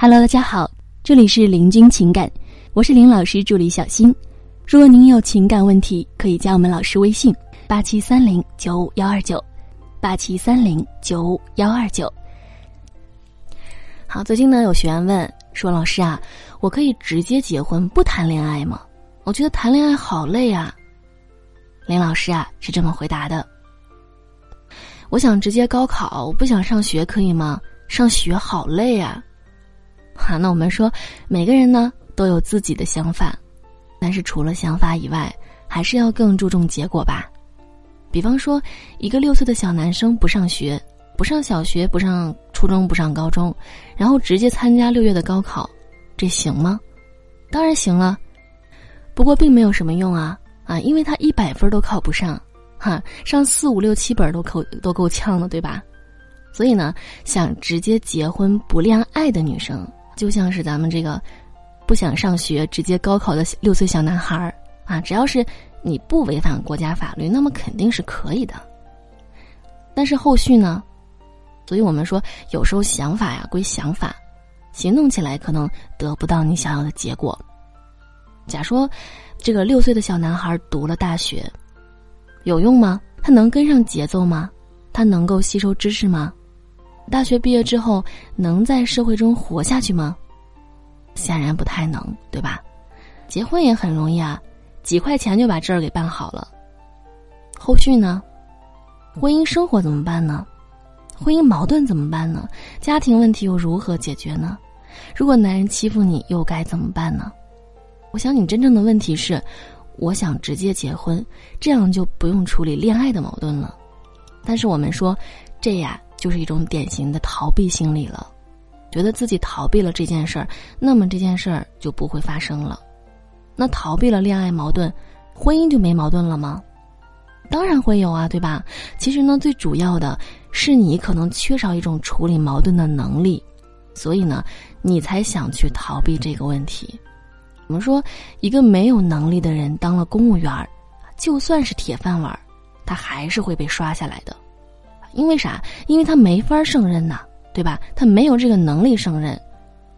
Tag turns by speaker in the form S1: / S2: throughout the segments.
S1: Hello，大家好，这里是林君情感，我是林老师助理小新。如果您有情感问题，可以加我们老师微信：八七三零九五幺二九，八七三零九五幺二九。好，最近呢有学员问说：“老师啊，我可以直接结婚不谈恋爱吗？我觉得谈恋爱好累啊。”林老师啊是这么回答的：“我想直接高考，我不想上学，可以吗？上学好累啊。”哈，那我们说，每个人呢都有自己的想法。但是除了想法以外，还是要更注重结果吧。比方说，一个六岁的小男生不上学，不上小学，不上初中，不上高中，然后直接参加六月的高考，这行吗？当然行了。不过并没有什么用啊啊，因为他一百分都考不上，哈，上四五六七本都够都够呛了，对吧？所以呢，想直接结婚不恋爱的女生，就像是咱们这个。不想上学，直接高考的六岁小男孩儿啊，只要是你不违反国家法律，那么肯定是可以的。但是后续呢？所以我们说，有时候想法呀归想法，行动起来可能得不到你想要的结果。假说这个六岁的小男孩读了大学，有用吗？他能跟上节奏吗？他能够吸收知识吗？大学毕业之后能在社会中活下去吗？显然不太能，对吧？结婚也很容易啊，几块钱就把这儿给办好了。后续呢？婚姻生活怎么办呢？婚姻矛盾怎么办呢？家庭问题又如何解决呢？如果男人欺负你，又该怎么办呢？我想你真正的问题是，我想直接结婚，这样就不用处理恋爱的矛盾了。但是我们说，这呀就是一种典型的逃避心理了。觉得自己逃避了这件事儿，那么这件事儿就不会发生了。那逃避了恋爱矛盾，婚姻就没矛盾了吗？当然会有啊，对吧？其实呢，最主要的是你可能缺少一种处理矛盾的能力，所以呢，你才想去逃避这个问题。我们说，一个没有能力的人当了公务员，就算是铁饭碗，他还是会被刷下来的。因为啥？因为他没法胜任呐。对吧？他没有这个能力胜任，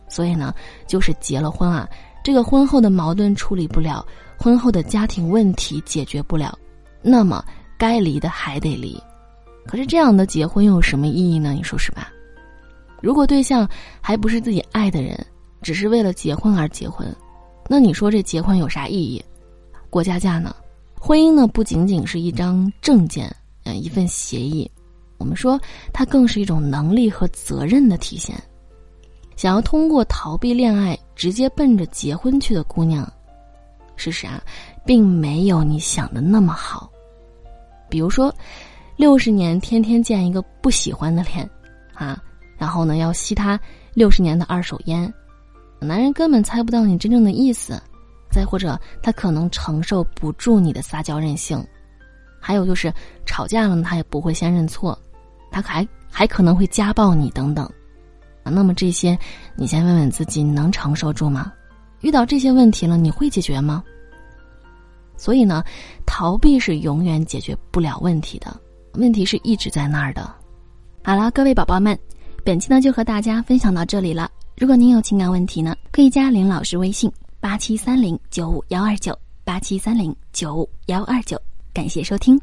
S1: 所以呢，就是结了婚啊，这个婚后的矛盾处理不了，婚后的家庭问题解决不了，那么该离的还得离。可是这样的结婚又有什么意义呢？你说是吧？如果对象还不是自己爱的人，只是为了结婚而结婚，那你说这结婚有啥意义？过家家呢？婚姻呢？不仅仅是一张证件，嗯，一份协议。我们说，它更是一种能力和责任的体现。想要通过逃避恋爱直接奔着结婚去的姑娘，事实啊，并没有你想的那么好。比如说，六十年天天见一个不喜欢的脸，啊，然后呢要吸他六十年的二手烟，男人根本猜不到你真正的意思。再或者，他可能承受不住你的撒娇任性。还有就是吵架了，他也不会先认错。他还还可能会家暴你等等，啊，那么这些你先问问自己，你能承受住吗？遇到这些问题了，你会解决吗？所以呢，逃避是永远解决不了问题的，问题是一直在那儿的。好了，各位宝宝们，本期呢就和大家分享到这里了。如果您有情感问题呢，可以加林老师微信八七三零九五幺二九八七三零九五幺二九，感谢收听。